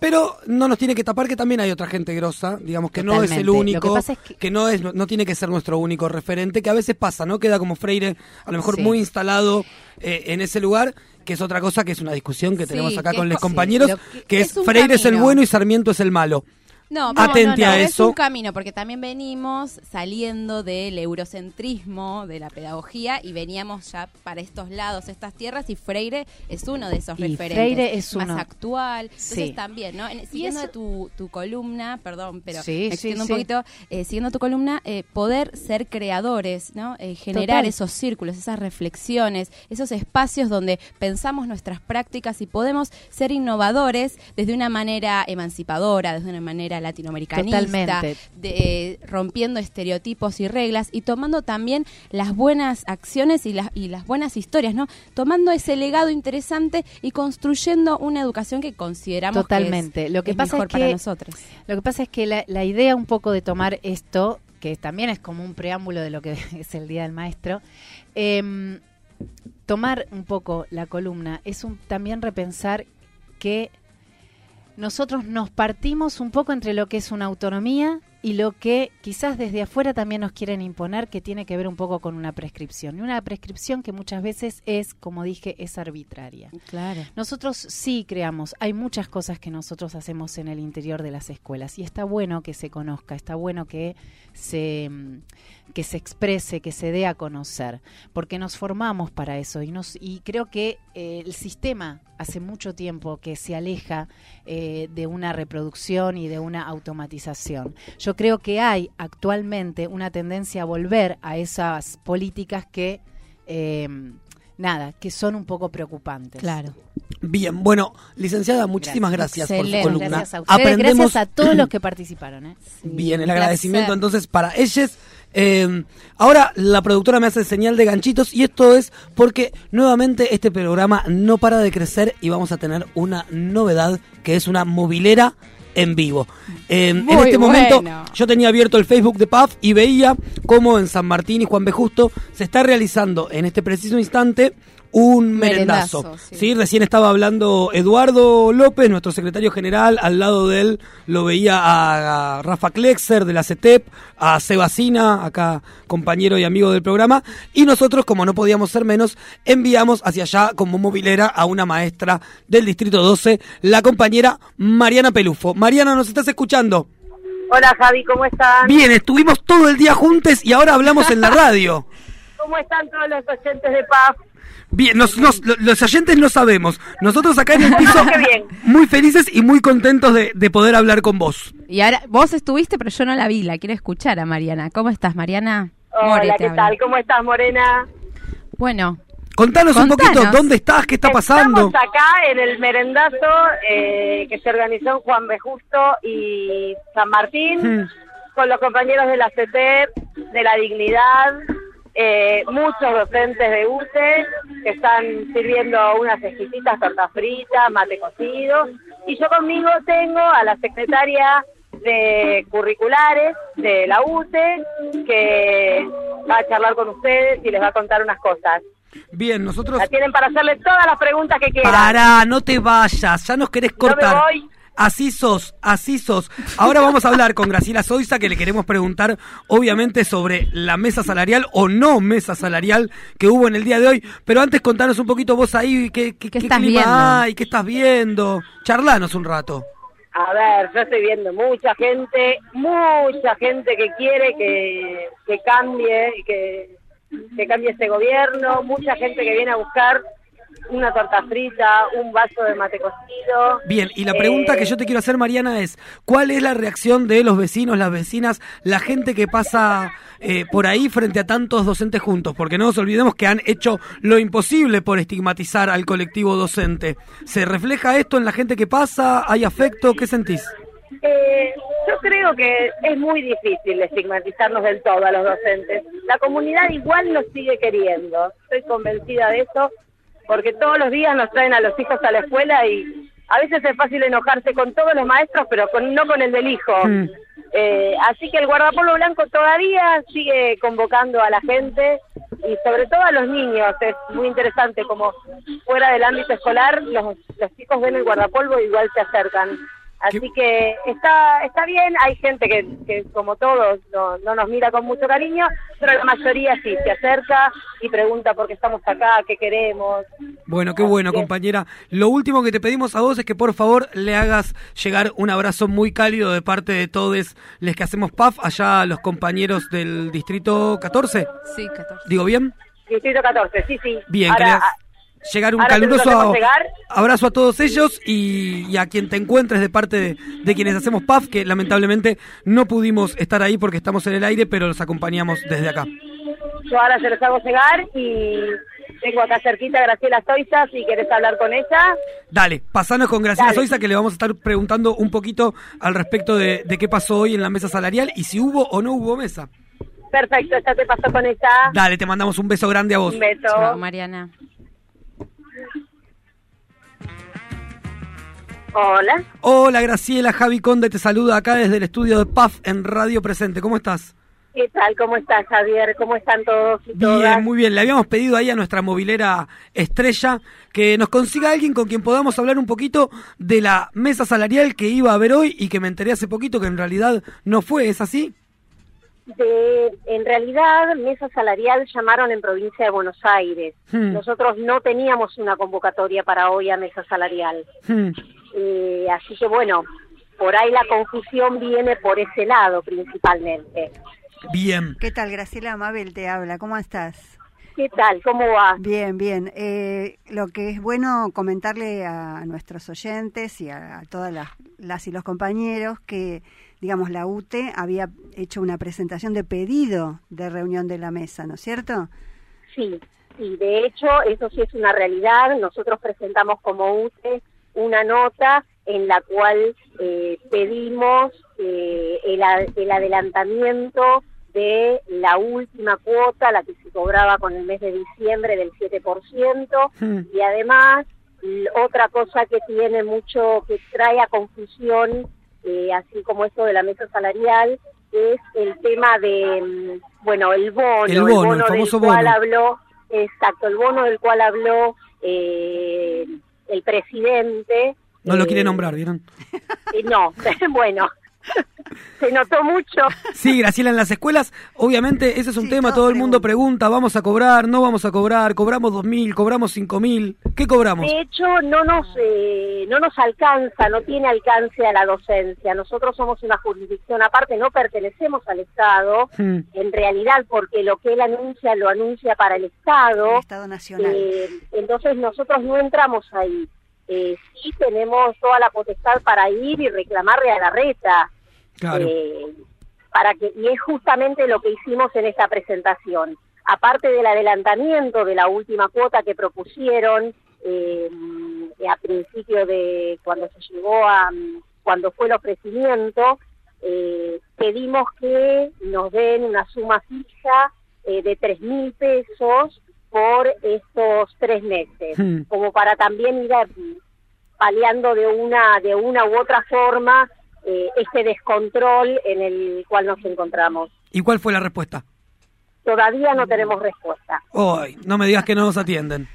Pero no nos tiene que tapar que también hay otra gente grosa, digamos que no es el que único, es que, no es no tiene que ser nuestro único referente, que a veces pasa, ¿no? Queda como Freire, a lo mejor Sí. muy instalado eh, en ese lugar, que es otra cosa que es una discusión que Sí, tenemos acá con los compañeros, lo que, que- es, Freire es el bueno y Sarmiento es el malo. No, no, Atente no, no, a es eso. un camino, porque también venimos saliendo del eurocentrismo de la pedagogía y veníamos ya para estos lados, estas tierras, y Freire es uno de esos Y referentes. Freire es más uno. actual. Entonces Sí. también, ¿no? En- siguiendo eso- tu, tu columna, perdón, pero Sí, un poquito, eh, siguiendo tu columna, eh, poder ser creadores, ¿no? Eh, generar Total. esos círculos, esas reflexiones, esos espacios donde pensamos nuestras prácticas y podemos ser innovadores desde una manera emancipadora, desde una manera latinoamericanista, Totalmente. de- rompiendo estereotipos y reglas y tomando también las buenas acciones y las, y las buenas historias, ¿no? Tomando ese legado interesante y construyendo una educación que consideramos Totalmente. que es, Lo que es pasa mejor es para que- nosotros. Lo que pasa es que la, la idea un poco de tomar esto, que también es como un preámbulo de lo que es el Día del Maestro, em, tomar un poco la columna es un, también repensar que nosotros nos partimos un poco entre lo que es una autonomía y lo que quizás desde afuera también nos quieren imponer, que tiene que ver un poco con una prescripción. Y una prescripción que muchas veces es, como dije, es arbitraria. Claro. Nosotros sí creamos, hay muchas cosas que nosotros hacemos en el interior de las escuelas y está bueno que se conozca, está bueno que se mm, que se exprese, que se dé a conocer, porque nos formamos para eso y nos y creo que eh, el sistema hace mucho tiempo que se aleja eh, de una reproducción y de una automatización. Yo creo que hay actualmente una tendencia a volver a esas políticas que eh, nada, que son un poco preocupantes. Claro. Bien, bueno, licenciada, muchísimas gracias, por su columna. Gracias a ustedes, Aprendemos gracias a todos los que participaron. ¿eh? bien el agradecimiento entonces para ellos. Eh, ahora la productora me hace señal de ganchitos y esto es porque nuevamente este programa no para de crecer y vamos a tener una novedad que es una movilera en vivo. Eh, en este momento yo tenía abierto el Facebook de PAF y veía cómo en San Martín y Juan B. Justo se está realizando en este preciso instante un merendazo. Merendazo, sí. sí. recién estaba hablando Eduardo López, nuestro secretario general, al lado de él lo veía a, a Rafa Klexer de la CETEP, a Sebasina, acá compañero y amigo del programa, y nosotros, como no podíamos ser menos, enviamos hacia allá como movilera a una maestra del Distrito 12, la compañera Mariana Pelufo. Mariana, ¿nos estás escuchando? Hola Javi, ¿cómo están? Bien, estuvimos todo el día juntos y ahora hablamos en la radio. ¿Cómo están todos los oyentes de PAF? Bien, nos- nos- lo- los oyentes no sabemos. Nosotros acá en el piso, muy felices y muy contentos de, de poder hablar con vos. Y ahora, vos estuviste, pero yo no la vi, la quiero escuchar a Mariana. ¿Cómo estás, Mariana? Hola, ¿qué habla. tal? ¿Cómo estás, Morena? Bueno, Contanos, un poquito dónde estás, qué está pasando. Estamos acá en el merendazo eh, que se organizó en Juan B. Justo y San Martín Hmm. con los compañeros de la CETEP, de la Dignidad, eh, muchos docentes de UCE que están sirviendo unas exquisitas tortas fritas, mate cocido. Y yo conmigo tengo a la secretaria de curriculares de la UCE que va a charlar con ustedes y les va a contar unas cosas. Bien, nosotros... La tienen para hacerle todas las preguntas que quieran. Pará, no te vayas, ya nos querés cortar. No me voy. Así sos, así sos. Ahora vamos a hablar con Graciela Soiza, que le queremos preguntar, obviamente, sobre la mesa salarial o no mesa salarial que hubo en el día de hoy. Pero antes, contanos un poquito vos ahí, qué, qué, qué estás clima viendo? hay, qué estás viendo. Charlanos un rato. A ver, yo estoy viendo mucha gente, mucha gente que quiere que, que cambie, que, que cambie este gobierno, mucha gente que viene a buscar una torta frita, un vaso de mate cocido. Bien, y la pregunta Eh, que yo te quiero hacer, Mariana, es, ¿cuál es la reacción de los vecinos, las vecinas, la gente que pasa eh, por ahí frente a tantos docentes juntos? Porque no nos olvidemos que han hecho lo imposible por estigmatizar al colectivo docente. ¿Se refleja esto en la gente que pasa? ¿Hay afecto? ¿Qué sentís? Eh, yo creo que es muy difícil estigmatizarnos del todo a los docentes. La comunidad igual nos sigue queriendo. Estoy convencida de eso porque todos los días nos traen a los hijos a la escuela y a veces es fácil enojarse con todos los maestros, pero con, no con el del hijo. Eh, así que el guardapolvo blanco todavía sigue convocando a la gente y sobre todo a los niños. Es muy interesante como fuera del ámbito escolar los, los chicos ven el guardapolvo y igual se acercan. Así que está está bien, hay gente que, que como todos no, no nos mira con mucho cariño, pero la mayoría sí se acerca y pregunta por qué estamos acá, qué queremos. Bueno, qué bueno, compañera. Lo último que te pedimos a vos es que por favor le hagas llegar un abrazo muy cálido de parte de todos los que hacemos PAF, allá a los compañeros del distrito 14. sí, 14. ¿Digo bien? Distrito 14, sí, sí. Bien, Ahora, llegar un ahora caluroso abrazo a todos ellos y, y a quien te encuentres de parte de, de quienes hacemos PAF, que lamentablemente no pudimos estar ahí porque estamos en el aire, pero los acompañamos desde acá. Yo ahora se los hago llegar y tengo acá cerquita a Graciela Soiza, si querés hablar con ella. Dale, pasanos con Graciela Dale. Soiza que le vamos a estar preguntando un poquito al respecto de, de qué pasó hoy en la mesa salarial y si hubo o no hubo mesa. Perfecto, ya te pasó con ella. Dale, te mandamos un beso grande a vos. Un beso. Chao, Mariana. Hola. Hola Graciela, Javi Conde te saluda acá desde el estudio de PAF en Radio Presente. ¿Cómo estás? ¿Qué tal? ¿Cómo estás, Javier? ¿Cómo están todos y todas? Bien, muy bien. Le habíamos pedido ahí a nuestra movilera estrella que nos consiga alguien con quien podamos hablar un poquito de la mesa salarial que iba a haber hoy y que me enteré hace poquito que en realidad no fue, ¿es así? De- en realidad, mesa salarial llamaron en provincia de Buenos Aires. Hmm. Nosotros no teníamos una convocatoria para hoy a mesa salarial. Hmm. Eh, así que bueno, por ahí la confusión viene por ese lado principalmente. Bien. ¿Qué tal, Graciela Mabel te habla? ¿Cómo estás? ¿Qué tal? ¿Cómo va? Bien, bien. Eh, lo que es bueno comentarle a nuestros oyentes y a, a todas las, las y los compañeros que, digamos, la UTE había hecho una presentación de pedido de reunión de la mesa, ¿no es cierto? Sí. sí, de hecho, eso sí es una realidad. Nosotros presentamos como UTE una nota en la cual eh, pedimos eh, el, el adelantamiento de la última cuota, la que se cobraba con el mes de diciembre del 7%, Hmm. y además otra cosa que tiene mucho, que trae a confusión, eh, así como esto de la mesa salarial, es el tema de, mm, bueno, el bono, El bono, el del famoso cual bono. habló, exacto, el bono del cual habló eh, el presidente. No lo eh, quiere nombrar, ¿vieron? eh, no, bueno, se notó mucho. Sí, Graciela, en las escuelas, obviamente, ese es un tema, todo el mundo pregunta, ¿vamos a cobrar? ¿No vamos a cobrar? ¿Cobramos 2.000? ¿Cobramos 5.000? ¿Qué cobramos? De hecho, no nos, eh, no nos alcanza, no tiene alcance a la docencia. Nosotros somos una jurisdicción aparte, no pertenecemos al Estado, Hmm. en realidad, porque lo que él anuncia lo anuncia para el Estado. El Estado Nacional. Eh, entonces nosotros no entramos ahí. Eh, sí tenemos toda la potestad para ir y reclamarle a la reta. Claro. Eh, para que y es justamente lo que hicimos en esta presentación. Aparte del adelantamiento de la última cuota que propusieron eh, a principio de cuando se llegó a cuando fue el ofrecimiento, eh, pedimos que nos den una suma fija eh, de tres mil pesos por estos tres meses, Hmm. como para también ir paliando de una de una u otra forma eh, este descontrol en el cual nos encontramos. ¿Y cuál fue la respuesta? Todavía no tenemos respuesta. Hoy, no me digas que no nos atienden.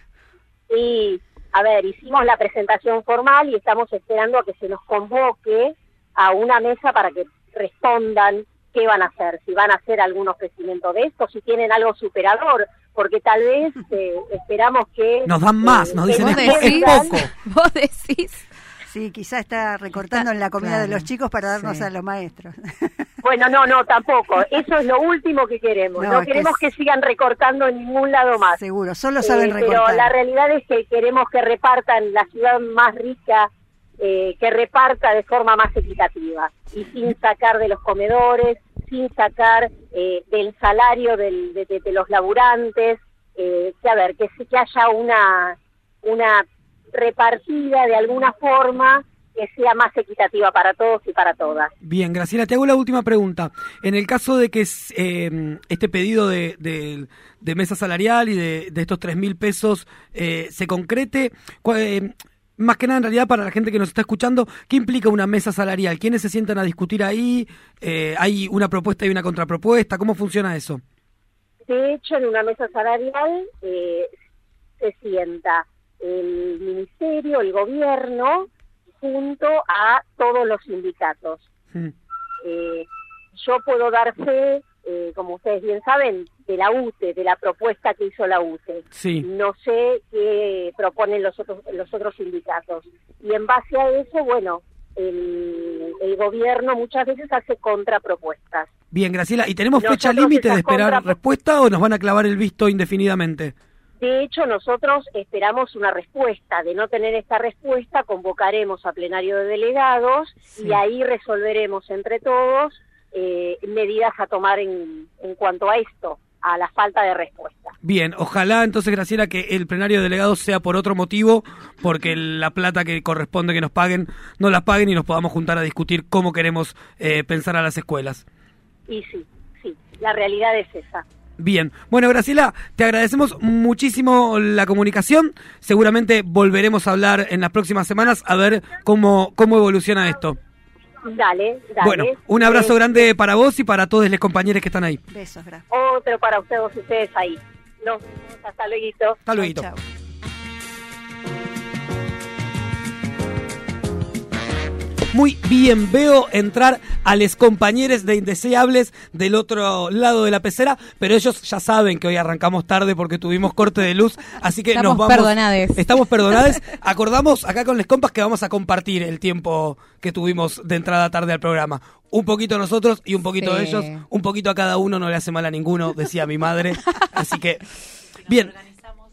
Y, a ver, hicimos la presentación formal y estamos esperando a que se nos convoque a una mesa para que respondan qué van a hacer, si van a hacer algún ofrecimiento de esto, si tienen algo superador, porque tal vez eh, esperamos que... Nos dan más, nos dicen, es, es poco. Vos decís. Sí, quizá está recortando en la comida de los chicos para darnos Sí. a los maestros. Bueno, no, no, tampoco. Eso es lo último que queremos. No, No, es que queremos que, sigan recortando en ningún lado más. Seguro, solo saben Eh, recortar. Pero la realidad es que queremos que repartan la ciudad más rica, eh, que reparta de forma más equitativa y sin sacar de los comedores, sin sacar eh, del salario del- de, de- de los laburantes, eh, que a ver, que, que haya una, una repartida de alguna forma que sea más equitativa para todos y para todas. Bien, Graciela, te hago la última pregunta. En el caso de que eh, este pedido de, de- de mesa salarial y de, de estos tres mil pesos eh, se concrete, eh, más que nada en realidad para la gente que nos está escuchando, ¿qué implica una mesa salarial? ¿Quiénes se sientan a discutir ahí? Eh, ¿Hay una propuesta y una contrapropuesta? ¿Cómo funciona eso? De hecho, en una mesa salarial eh, se sienta el ministerio, el gobierno, junto a todos los sindicatos. Eh, yo puedo dar fe, eh, como ustedes bien saben, de la UTE, de la propuesta que hizo la UTE. Sí. No sé qué proponen los otros, los otros sindicatos. Y en base a eso, bueno, el, el gobierno muchas veces hace contrapropuestas. Bien, Graciela, ¿y tenemos fecha límite de esperar contra- respuesta o nos van a clavar el visto indefinidamente? De hecho, nosotros esperamos una respuesta. De no tener esta respuesta, convocaremos a plenario de delegados y ahí resolveremos entre todos eh, medidas a tomar en, en cuanto a esto, a la falta de respuesta. Bien, ojalá entonces, Graciela, que el plenario de delegados sea por otro motivo, porque la plata que corresponde que nos paguen, no la paguen y nos podamos juntar a discutir cómo queremos eh, pensar a las escuelas. Y sí, sí, la realidad es esa. Bien, bueno, Graciela, te agradecemos muchísimo la comunicación. Seguramente volveremos a hablar en las próximas semanas a ver cómo, cómo evoluciona esto. Dale, dale. Bueno, un abrazo Eh, grande para vos y para todos los compañeros que están ahí. Besos, gracias. Otro para ustedes, ustedes ahí. Nos vemos, hasta luego. Hasta luego. Muy bien, veo entrar a los compañeros de Indeseables del otro lado de la pecera, pero ellos ya saben que hoy arrancamos tarde porque tuvimos corte de luz, así que Estamos nos vamos. perdonades. Estamos perdonados. Acordamos acá con les compas que vamos a compartir el tiempo que tuvimos de entrada tarde al programa. Un poquito nosotros y un poquito Sí. ellos, un poquito a cada uno, no le hace mal a ninguno, decía mi madre. Así que, bien.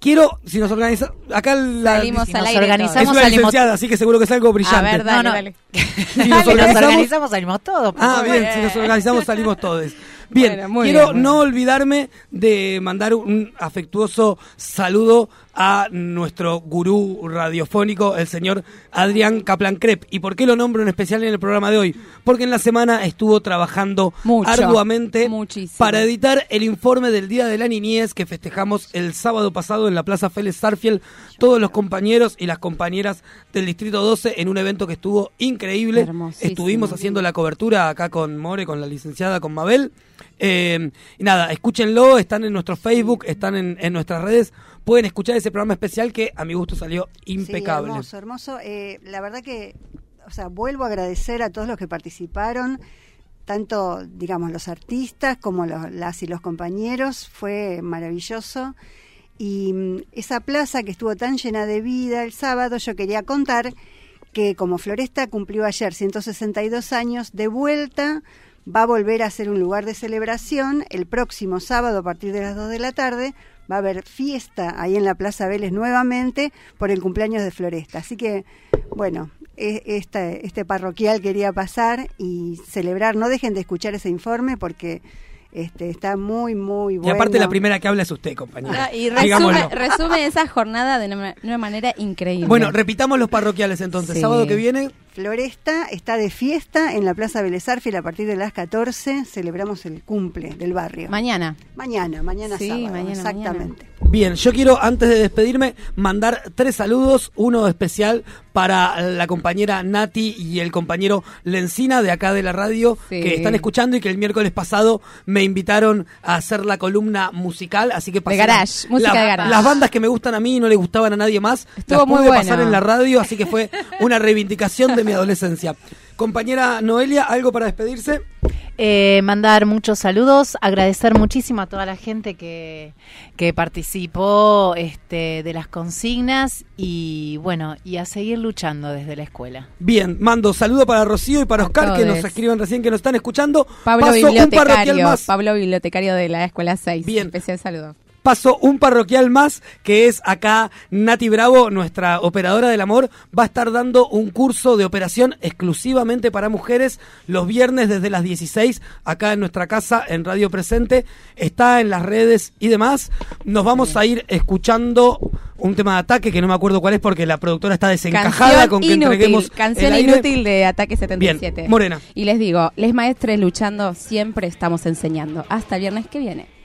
Quiero, si nos organizamos, acá la, Salimos si al nos aire organizamos, es una Salimos- licenciada, así que seguro que es algo brillante. A ver, dale, No, no. dale. Si nos Si nos organizamos, organizamos, salimos todos. Ah, bien, si nos organizamos salimos todos. Bien, Bueno, quiero bien, no olvidarme de mandar un afectuoso saludo a nuestro gurú radiofónico, el señor Adrián Kaplan Krep. ¿Y por qué lo nombro en especial en el programa de hoy? Porque en la semana estuvo trabajando Mucho, arduamente muchísimo. para editar el informe del Día de la Niñez que festejamos el sábado pasado en la Plaza Félix Sarfield, todos los compañeros y las compañeras del Distrito 12 en un evento que estuvo increíble. Estuvimos haciendo la cobertura acá con More, con la licenciada, con Mabel. Eh, y nada, escúchenlo, están en nuestro Facebook, están en, en nuestras redes. Pueden escuchar ese programa especial que a mi gusto salió impecable. Sí, hermoso, hermoso. Eh, la verdad que, o sea, vuelvo a agradecer a todos los que participaron, tanto, digamos, los artistas como los- las y los compañeros. Fue maravilloso. Y mm, esa plaza que estuvo tan llena de vida el sábado, yo quería contar que como Floresta cumplió ayer 162 años, de vuelta va a volver a ser un lugar de celebración. El próximo sábado, a partir de las 2 de la tarde, va a haber fiesta ahí en la Plaza Vélez nuevamente por el cumpleaños de Floresta. Así que, bueno, este, este parroquial quería pasar y celebrar. No dejen de escuchar ese informe porque este, está muy, muy Y bueno. aparte la primera que habla es usted, compañera. Ah, y resume, esa jornada de una, una manera increíble. Bueno, repitamos los parroquiales entonces. Sí. Sábado que viene, Floresta está de fiesta en la Plaza Vélez Arfiel a partir de las 14. Celebramos el cumple del barrio. mañana. Mañana, mañana Sí, sábado. mañana, exactamente. Bien, yo quiero antes de despedirme mandar tres saludos, uno especial para la compañera Nati y el compañero Lencina de acá de la radio Sí. que están escuchando y que el miércoles pasado me invitaron a hacer la columna musical, así que pasé garage, la- música la- de garage. Las bandas que me gustan a mí y no le gustaban a nadie más, Estuvo las muy pude bueno. pasar en la radio, así que fue una reivindicación de mi adolescencia. Compañera Noelia, ¿algo para despedirse? Eh, mandar muchos saludos, agradecer muchísimo a toda la gente que, que participó este, de las consignas y bueno, y a seguir luchando desde la escuela. Bien, mando saludo para Rocío y para Oscar que nos escriben recién que nos están escuchando. Pablo Paso un bibliotecario, más. Pablo bibliotecario de la escuela 6. Bien. Especial saludo. Paso un parroquial más, que es acá Nati Bravo, nuestra operadora del amor, va a estar dando un curso de operación exclusivamente para mujeres los viernes desde las 16, acá en nuestra casa, en Radio Presente. Está en las redes y demás. Nos vamos a ir escuchando un tema de ataque que no me acuerdo cuál es porque la productora está desencajada Canción con que inútil, entreguemos canción el aire. inútil de Ataque 77. Bien, Morena. Y les digo, les maestres luchando, siempre estamos enseñando. Hasta el viernes que viene.